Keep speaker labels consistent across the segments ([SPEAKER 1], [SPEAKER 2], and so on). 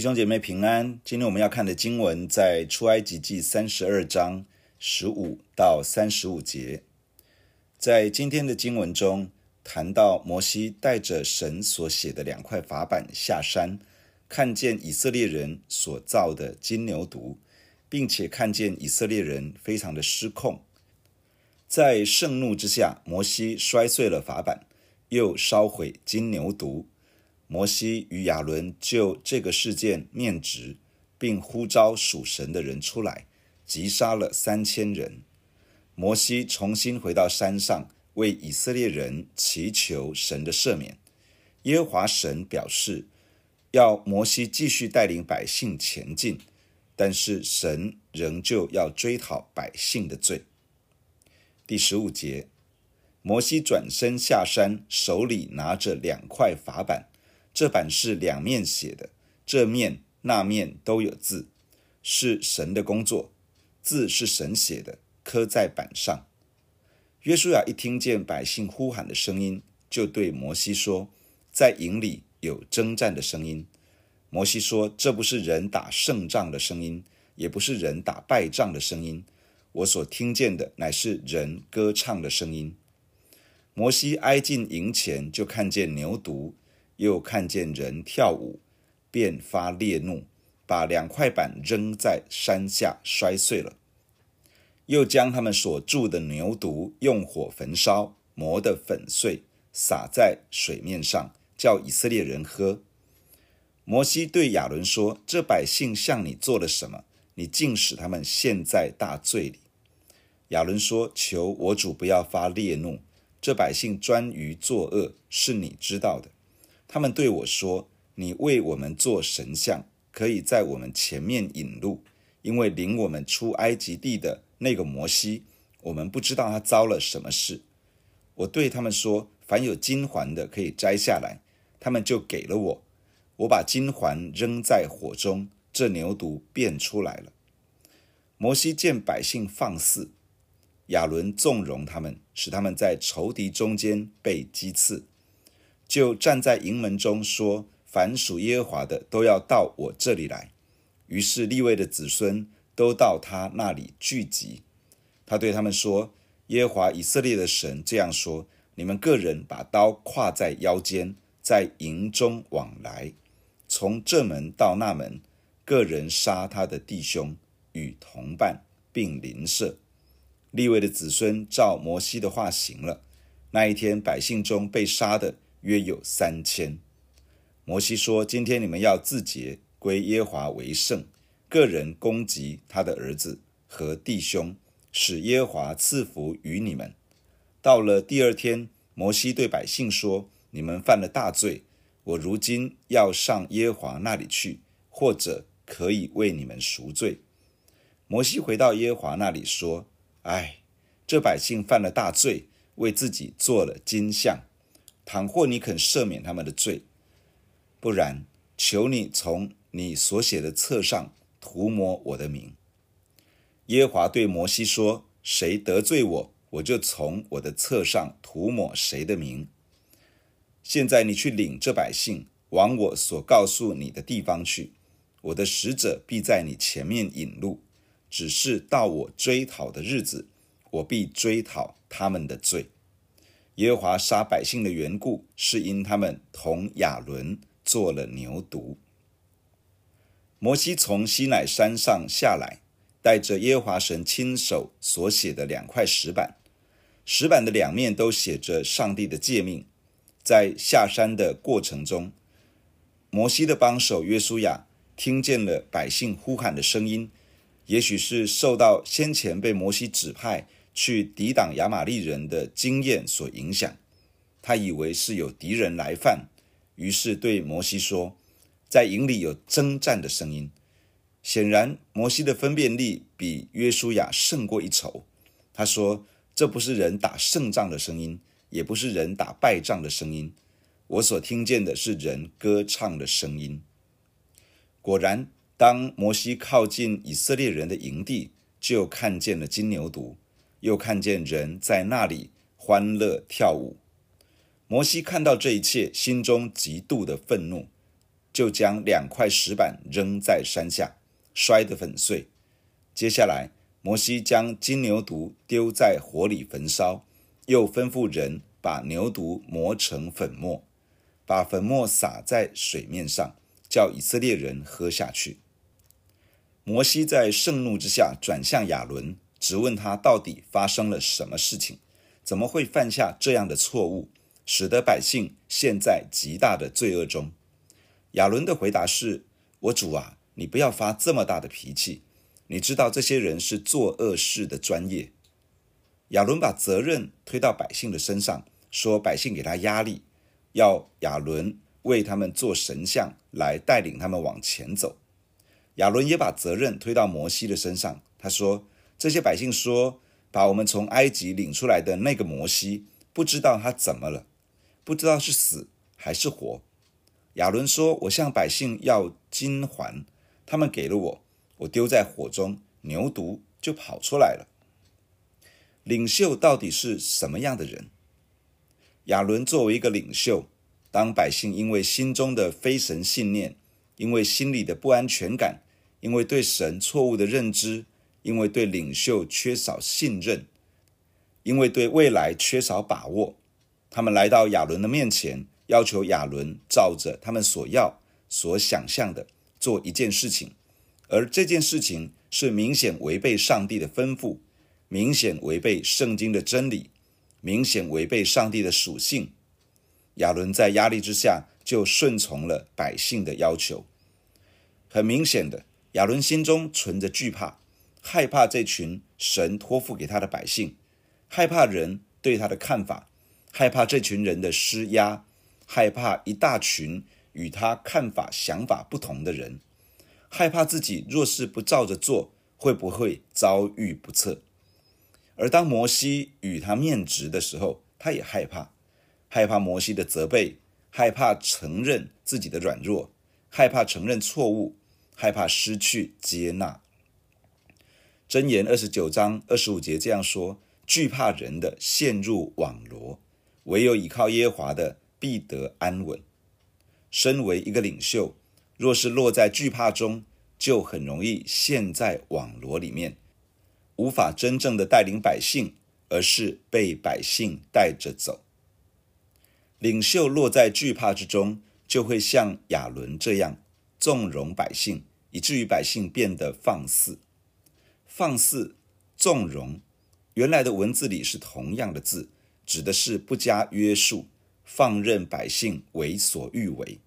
[SPEAKER 1] 弟兄姐妹平安。今天我们要看的经文在出埃及记三十二章十五到三十五节。在今天的经文中，谈到摩西带着神所写的两块法板下山，看见以色列人所造的金牛犊，并且看见以色列人非常的失控。在盛怒之下，摩西摔碎了法板，又烧毁金牛犊。摩西与亚伦就这个事件面值，并呼召属神的人出来，击杀了三千人。摩西重新回到山上，为以色列人祈求神的赦免。耶和华神表示，要摩西继续带领百姓前进，但是神仍旧要追讨百姓的罪。第十五节，摩西转身下山，手里拿着两块法板。这版是两面写的，这面那面都有字，是神的工作，字是神写的，刻在版上。约书亚一听见百姓呼喊的声音，就对摩西说：“在营里有征战的声音。”摩西说：“这不是人打胜仗的声音，也不是人打败仗的声音，我所听见的乃是人歌唱的声音。”摩西挨近营前，就看见牛犊。又看见人跳舞，便发烈怒，把两块板扔在山下，摔碎了。又将他们所铸的牛犊用火焚烧，磨得粉碎，洒在水面上，叫以色列人喝。摩西对亚伦说：“这百姓向你做了什么？你竟使他们陷在大罪里？”亚伦说：“求我主不要发烈怒，这百姓专于作恶，是你知道的。”他们对我说：“你为我们做神像，可以在我们前面引路，因为领我们出埃及地的那个摩西，我们不知道他遭了什么事。”我对他们说：“凡有金环的，可以摘下来。”他们就给了我。我把金环扔在火中，这牛犊便出来了。摩西见百姓放肆，亚伦纵容他们，使他们在仇敌中间被击刺。就站在营门中说：“凡属耶和华的，都要到我这里来。”于是利未的子孙都到他那里聚集。他对他们说：“耶和华以色列的神这样说：你们个人把刀挎在腰间，在营中往来，从这门到那门，个人杀他的弟兄与同伴，并邻舍。”利未的子孙照摩西的话行了。那一天，百姓中被杀的。约有三千。摩西说：“今天你们要自洁，归耶华为圣，个人攻击他的儿子和弟兄，使耶华赐福于你们。”到了第二天，摩西对百姓说：“你们犯了大罪，我如今要上耶和华那里去，或者可以为你们赎罪。”摩西回到耶和华那里说：“唉，这百姓犯了大罪，为自己做了金像。”倘或你肯赦免他们的罪，不然，求你从你所写的册上涂抹我的名。耶和华对摩西说：“谁得罪我，我就从我的册上涂抹谁的名。现在你去领这百姓往我所告诉你的地方去，我的使者必在你前面引路。只是到我追讨的日子，我必追讨他们的罪。”耶和华杀百姓的缘故，是因他们同亚伦做了牛犊。摩西从西乃山上下来，带着耶和华神亲手所写的两块石板，石板的两面都写着上帝的诫命。在下山的过程中，摩西的帮手约书亚听见了百姓呼喊的声音，也许是受到先前被摩西指派。去抵挡亚玛力人的经验所影响，他以为是有敌人来犯，于是对摩西说：“在营里有征战的声音。”显然，摩西的分辨力比约书亚胜过一筹。他说：“这不是人打胜仗的声音，也不是人打败仗的声音，我所听见的是人歌唱的声音。”果然，当摩西靠近以色列人的营地，就看见了金牛犊。又看见人在那里欢乐跳舞。摩西看到这一切，心中极度的愤怒。就将两块石板扔在山下，摔得粉碎。接下来，摩西将金牛犊丢在火里焚烧，又吩咐人把牛犊磨成粉末，把粉末洒在水面上，叫以色列人喝下去。摩西在盛怒之下转向亚伦，质问他到底发生了什么事情，怎么会犯下这样的错误，使得百姓陷在极大的罪恶中。亚伦的回答是：“我主啊，你不要发这么大的脾气。你知道这些人是做恶事的专业。”亚伦把责任推到百姓的身上，说百姓给他压力，要亚伦为他们做神像来带领他们往前走。亚伦也把责任推到摩西的身上，他说：“这些百姓说，把我们从埃及领出来的那个摩西，不知道他怎么了，不知道是死还是活。”亚伦说：“我向百姓要金环，他们给了我，我丢在火中，牛犊就跑出来了。”领袖到底是什么样的人？亚伦作为一个领袖，当百姓因为心中的非神信念，因为心里的不安全感，因为对神错误的认知，因为对领袖缺少信任，因为对未来缺少把握，他们来到亚伦的面前。要求亚伦照着他们所要、所想象的做一件事情，而这件事情是明显违背上帝的吩咐，明显违背圣经的真理，明显违背上帝的属性。亚伦在压力之下就顺从了百姓的要求。很明显的，亚伦心中存着惧怕，害怕这群神托付给他的百姓，害怕人对他的看法，害怕这群人的施压。害怕一大群与他看法、想法不同的人，害怕自己若是不照着做，会不会遭遇不测？而当摩西与他面质的时候，他也害怕，害怕摩西的责备，害怕承认自己的软弱，害怕承认错误，害怕失去接纳。箴言二十九章二十五节这样说：惧怕人的陷入网罗，唯有倚靠耶和华的。必得安稳。身为一个领袖，若是落在惧怕中，就很容易陷在网罗里面，无法真正的带领百姓，而是被百姓带着走。领袖落在惧怕之中，就会像亚伦这样纵容百姓，以至于百姓变得放肆。放肆、纵容，原来的文字里是同样的字，指的是不加约束。放任百姓为所欲为，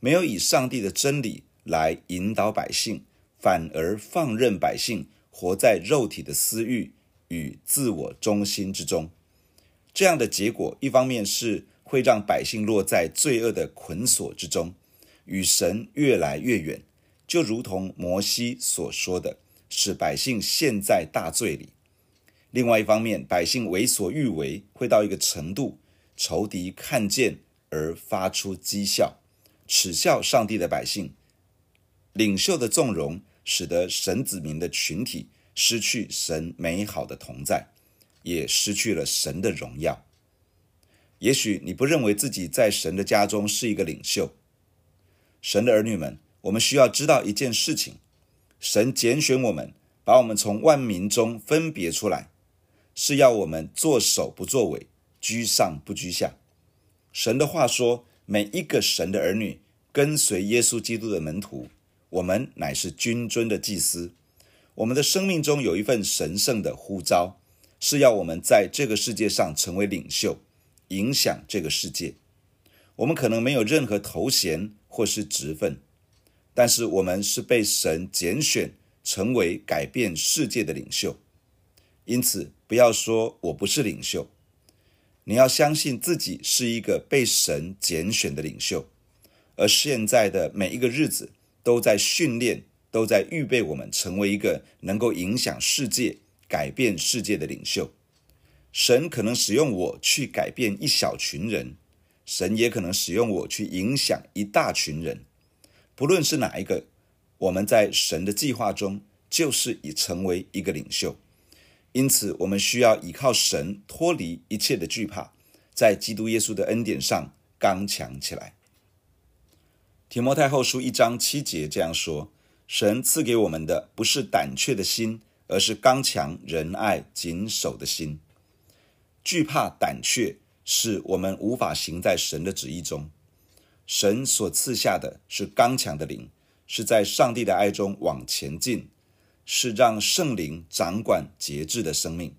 [SPEAKER 1] 没有以上帝的真理来引导百姓，反而放任百姓活在肉体的私欲与自我中心之中。这样的结果，一方面是会让百姓落在罪恶的捆锁之中，与神越来越远，就如同摩西所说的，使百姓陷在大罪里；另外一方面，百姓为所欲为，会到一个程度。仇敌看见而发出讥笑，耻笑上帝的百姓。领袖的纵容，使得神子民的群体失去神美好的同在，也失去了神的荣耀。也许你不认为自己在神的家中是一个领袖。神的儿女们，我们需要知道一件事情：神拣选我们，把我们从万民中分别出来，是要我们作首不作尾。居上不居下，神的话说：每一个神的儿女跟随耶稣基督的门徒，我们乃是君尊的祭司。我们的生命中有一份神圣的呼召，是要我们在这个世界上成为领袖，影响这个世界。我们可能没有任何头衔或是职分，但是我们是被神拣选成为改变世界的领袖。因此，不要说我不是领袖。你要相信自己是一个被神拣选的领袖，而现在的每一个日子都在训练，都在预备我们成为一个能够影响世界、改变世界的领袖。神可能使用我去改变一小群人，神也可能使用我去影响一大群人。不论是哪一个，我们在神的计划中就是已成为一个领袖。因此，我们需要依靠神，脱离一切的惧怕，在基督耶稣的恩典上刚强起来。提摩太后书一章七节这样说：“神赐给我们的不是胆怯的心，而是刚强、仁爱、谨守的心。惧怕、胆怯，是我们无法行在神的旨意中。神所赐下的是刚强的灵，是在上帝的爱中往前进，是让圣灵掌管节制的生命。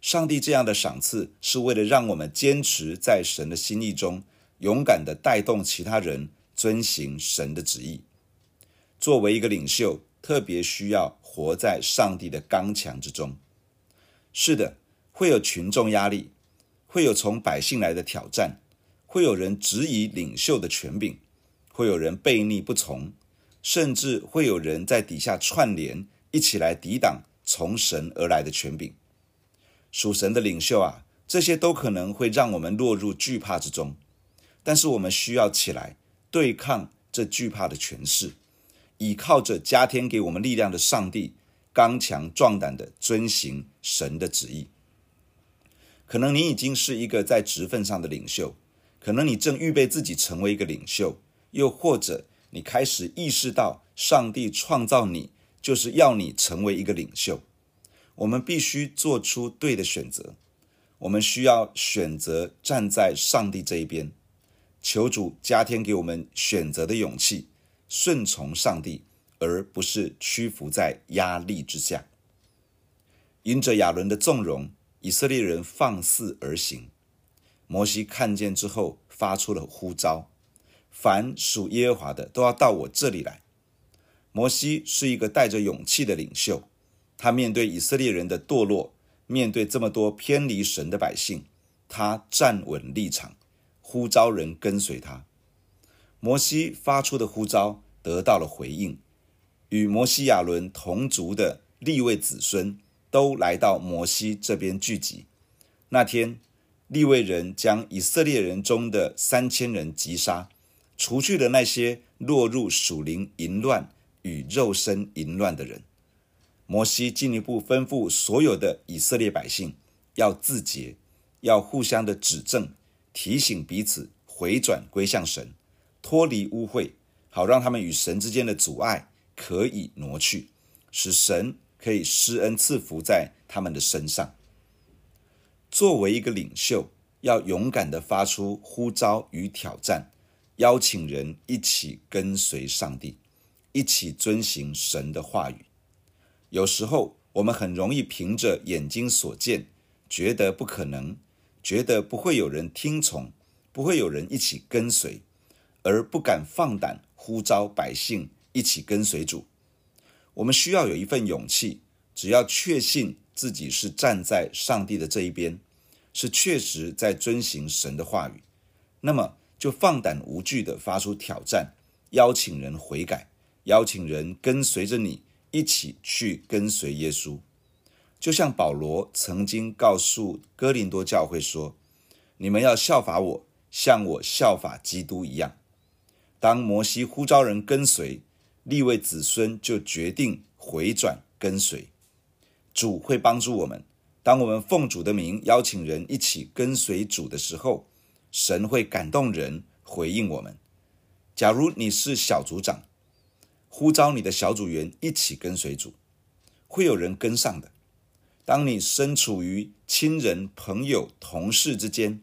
[SPEAKER 1] 上帝这样的赏赐，是为了让我们坚持在神的心意中，勇敢地带动其他人遵行神的旨意。作为一个领袖，特别需要活在上帝的刚强之中。是的，会有群众压力。会有从百姓来的挑战，会有人质疑领袖的权柄，会有人悖逆不从，甚至会有人在底下串联，一起来抵挡从神而来的权柄。属神的领袖啊，这些都可能会让我们落入惧怕之中，但是我们需要起来对抗这惧怕的权势，倚靠着加添给我们力量的上帝，刚强壮胆的遵行神的旨意。可能你已经是一个在职分上的领袖，可能你正预备自己成为一个领袖，又或者你开始意识到上帝创造你就是要你成为一个领袖。我们必须做出对的选择，我们需要选择站在上帝这一边，求主加添给我们选择的勇气，顺从上帝，而不是屈服在压力之下。因着亚伦的纵容。以色列人放肆而行，摩西看见之后发出了呼召：凡属耶和华的都要到我这里来。摩西是一个带着勇气的领袖，他面对以色列人的堕落，面对这么多偏离神的百姓，他站稳立场，呼召人跟随他。摩西发出的呼召得到了回应，与摩西亚伦同族的利位子孙。都来到摩西这边聚集。那天，利未人将以色列人中的三千人击杀，除去了那些落入属灵淫乱与肉身淫乱的人。摩西进一步吩咐所有的以色列百姓要自洁，要互相的指正，提醒彼此回转归向神，脱离污秽，好让他们与神之间的阻碍可以挪去，使神。可以施恩赐福在他们的身上。作为一个领袖，要勇敢地发出呼召与挑战，邀请人一起跟随上帝，一起遵行神的话语。有时候，我们很容易凭着眼睛所见，觉得不可能，觉得不会有人听从，不会有人一起跟随，而不敢放胆呼召百姓一起跟随主。我们需要有一份勇气，只要确信自己是站在上帝的这一边，是确实在遵行神的话语，那么就放胆无惧地发出挑战，邀请人悔改，邀请人跟随着你一起去跟随耶稣。就像保罗曾经告诉哥林多教会说：“你们要效法我，像我效法基督一样。”当摩西呼召人跟随。立位子孙就决定回转跟随，主会帮助我们。当我们奉主的名邀请人一起跟随主的时候，神会感动人回应我们。假如你是小组长，呼召你的小组员一起跟随主，会有人跟上的。当你身处于亲人、朋友、同事之间，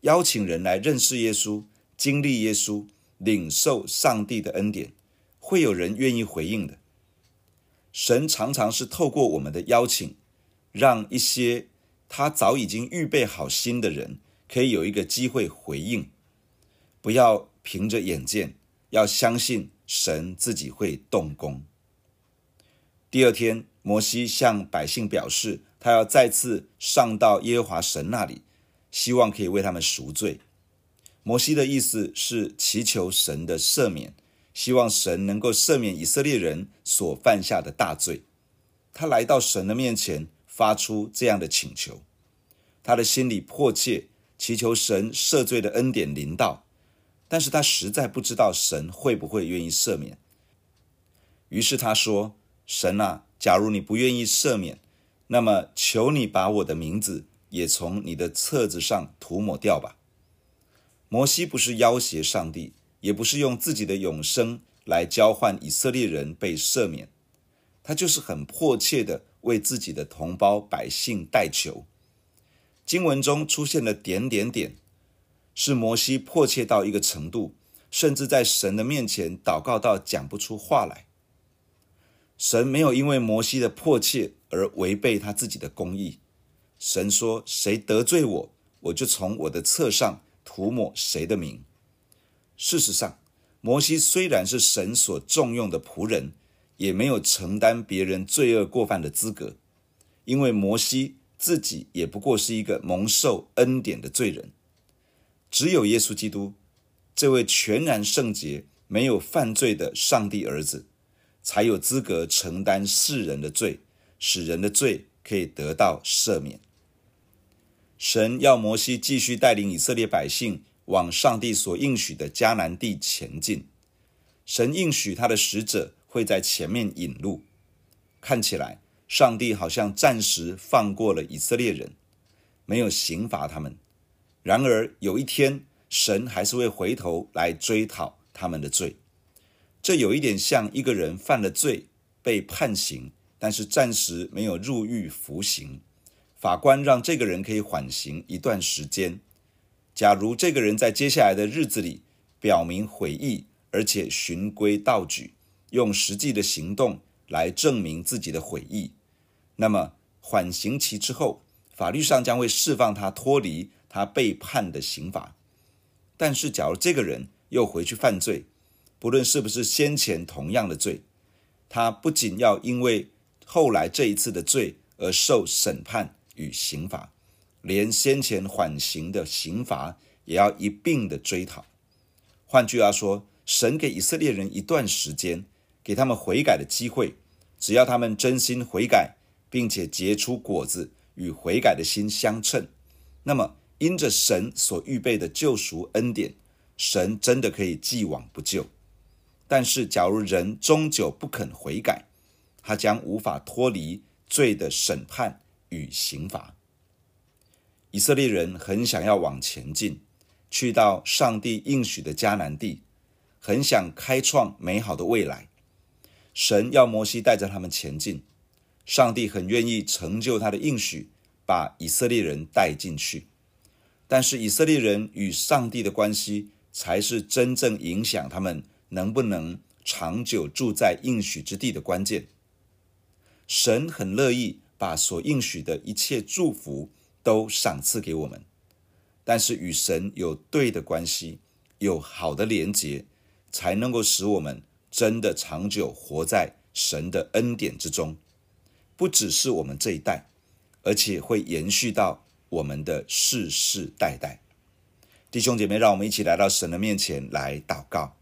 [SPEAKER 1] 邀请人来认识耶稣、经历耶稣、领受上帝的恩典。会有人愿意回应的。神常常是透过我们的邀请，让一些他早已经预备好心的人，可以有一个机会回应。不要凭着眼见，要相信神自己会动工。第二天，摩西向百姓表示，他要再次上到耶和华神那里，希望可以为他们赎罪。摩西的意思是祈求神的赦免。希望神能够赦免以色列人所犯下的大罪。他来到神的面前，发出这样的请求。他的心里迫切祈求神赦罪的恩典临到，但是他实在不知道神会不会愿意赦免。于是他说：“神啊，假如你不愿意赦免，那么求你把我的名字也从你的册子上涂抹掉吧。”摩西不是要挟上帝。也不是用自己的永生来交换以色列人被赦免，他就是很迫切的为自己的同胞百姓代求。经文中出现了点点点，是摩西迫切到一个程度，甚至在神的面前祷告到讲不出话来。神没有因为摩西的迫切而违背他自己的公义。神说：“谁得罪我，我就从我的册上涂抹谁的名。”事实上，摩西虽然是神所重用的仆人，也没有承担别人罪恶过犯的资格，因为摩西自己也不过是一个蒙受恩典的罪人。只有耶稣基督，这位全然圣洁、没有犯罪的上帝儿子，才有资格承担世人的罪，使人的罪可以得到赦免。神要摩西继续带领以色列百姓往上帝所应许的迦南地前进。神应许他的使者会在前面引路。看起来，上帝好像暂时放过了以色列人，没有刑罚他们。然而，有一天，神还是会回头来追讨他们的罪。这有一点像一个人犯了罪，被判刑，但是暂时没有入狱服刑。法官让这个人可以缓刑一段时间。假如这个人在接下来的日子里表明悔意，而且循规蹈矩，用实际的行动来证明自己的悔意，那么缓刑期之后，法律上将会释放他脱离他被判的刑罚。但是，假如这个人又回去犯罪，不论是不是先前同样的罪，他不仅要因为后来这一次的罪而受审判。与刑罚，连先前缓刑的刑罚也要一并的追讨。换句话说，神给以色列人一段时间，给他们悔改的机会。只要他们真心悔改，并且结出果子，与悔改的心相称，那么因着神所预备的救赎恩典，神真的可以既往不咎。但是，假如人终究不肯悔改，他将无法脱离罪的审判。与刑罚，以色列人很想要往前进，去到上帝应许的迦南地，很想开创美好的未来。神要摩西带着他们前进，上帝很愿意成就他的应许，把以色列人带进去。但是以色列人与上帝的关系，才是真正影响他们能不能长久住在应许之地的关键。神很乐意。把所应许的一切祝福都赏赐给我们，但是与神有对的关系，有好的连结，才能够使我们真的长久活在神的恩典之中。不只是我们这一代，而且会延续到我们的世世代代。弟兄姐妹，让我们一起来到神的面前来祷告。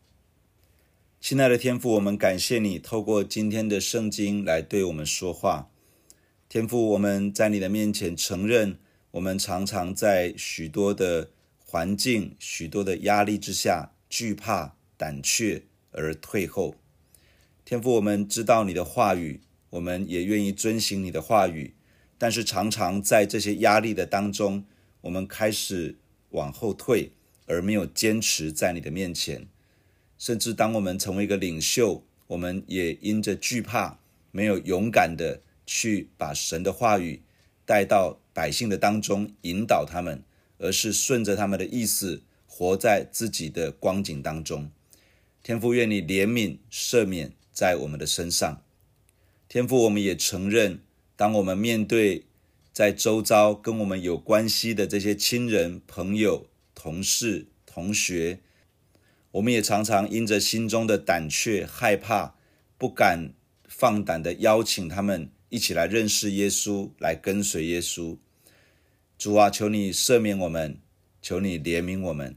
[SPEAKER 1] 亲爱的天父，我们感谢你透过今天的圣经来对我们说话。天父，我们在你的面前承认，我们常常在许多的环境、许多的压力之下惧怕、胆怯而退后。天父，我们知道你的话语，我们也愿意遵行你的话语，但是常常在这些压力的当中，我们开始往后退，而没有坚持在你的面前。甚至当我们成为一个领袖，我们也因着惧怕，没有勇敢的。去把神的话语带到百姓的当中，引导他们，而是顺着他们的意思，活在自己的光景当中。天父，愿你怜悯赦免在我们的身上。天父，我们也承认，当我们面对在周遭跟我们有关系的这些亲人、朋友、同事、同学，我们也常常因着心中的胆怯、害怕，不敢放胆的邀请他们。一起来认识耶稣，来跟随耶稣。主啊，求你赦免我们，求你怜悯我们。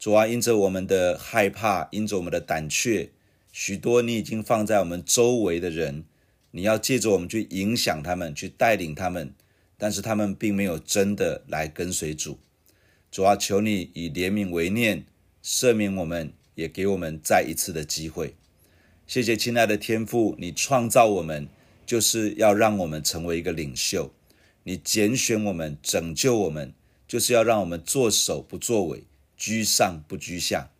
[SPEAKER 1] 主啊，因着我们的害怕，因着我们的胆怯，许多你已经放在我们周围的人，你要借着我们去影响他们，去带领他们，但是他们并没有真的来跟随主。主啊，求你以怜悯为念，赦免我们，也给我们再一次的机会。谢谢亲爱的天父，你创造我们。就是要让我们成为一个领袖，你拣选我们，拯救我们，就是要让我们做首不作尾，居上不居下。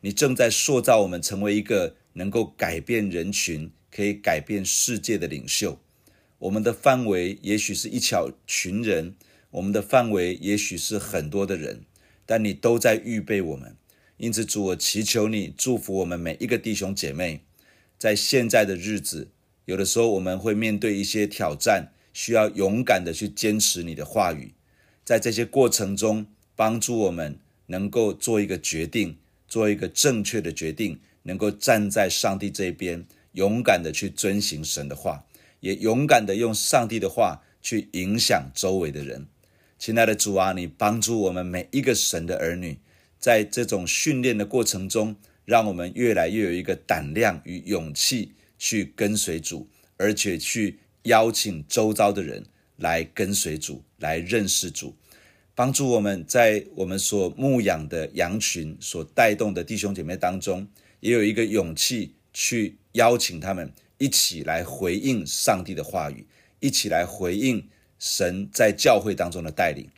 [SPEAKER 1] 你正在塑造我们成为一个能够改变人群、可以改变世界的领袖。我们的范围也许是一小群人，我们的范围也许是很多的人，但你都在预备我们。因此，主，我祈求你祝福我们每一个弟兄姐妹，在现在的日子，有的时候我们会面对一些挑战，需要勇敢的去坚持你的话语。在这些过程中，帮助我们能够做一个决定，做一个正确的决定，能够站在上帝这边，勇敢的去遵行神的话。也勇敢地用上帝的话去影响周围的人，亲爱的主啊，你帮助我们每一个神的儿女，在这种训练的过程中，让我们越来越有一个胆量与勇气去跟随主，而且去邀请周遭的人来跟随主，来认识主，帮助我们在我们所牧养的羊群所带动的弟兄姐妹当中，也有一个勇气去邀请他们。一起来回应上帝的话语，一起来回应神在教会当中的带领。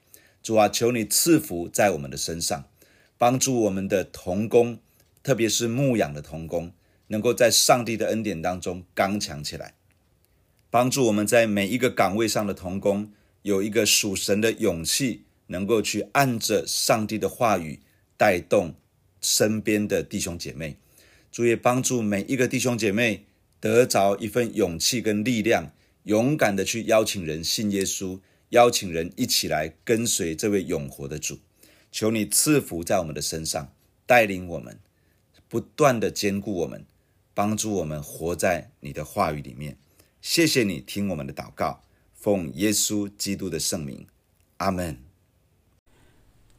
[SPEAKER 1] 主啊，求你赐福在我们的身上，帮助我们的童工，特别是牧养的童工，能够在上帝的恩典当中刚强起来。帮助我们在每一个岗位上的童工有一个属神的勇气，能够去按着上帝的话语带动身边的弟兄姐妹。主也帮助每一个弟兄姐妹。得着一份勇气跟力量，勇敢的去邀请人信耶稣，邀请人一起来跟随这位永活的主。求你赐福在我们的身上，带领我们，不断的坚固我们，帮助我们活在你的话语里面。谢谢你听我们的祷告，奉耶稣基督的圣名，阿门。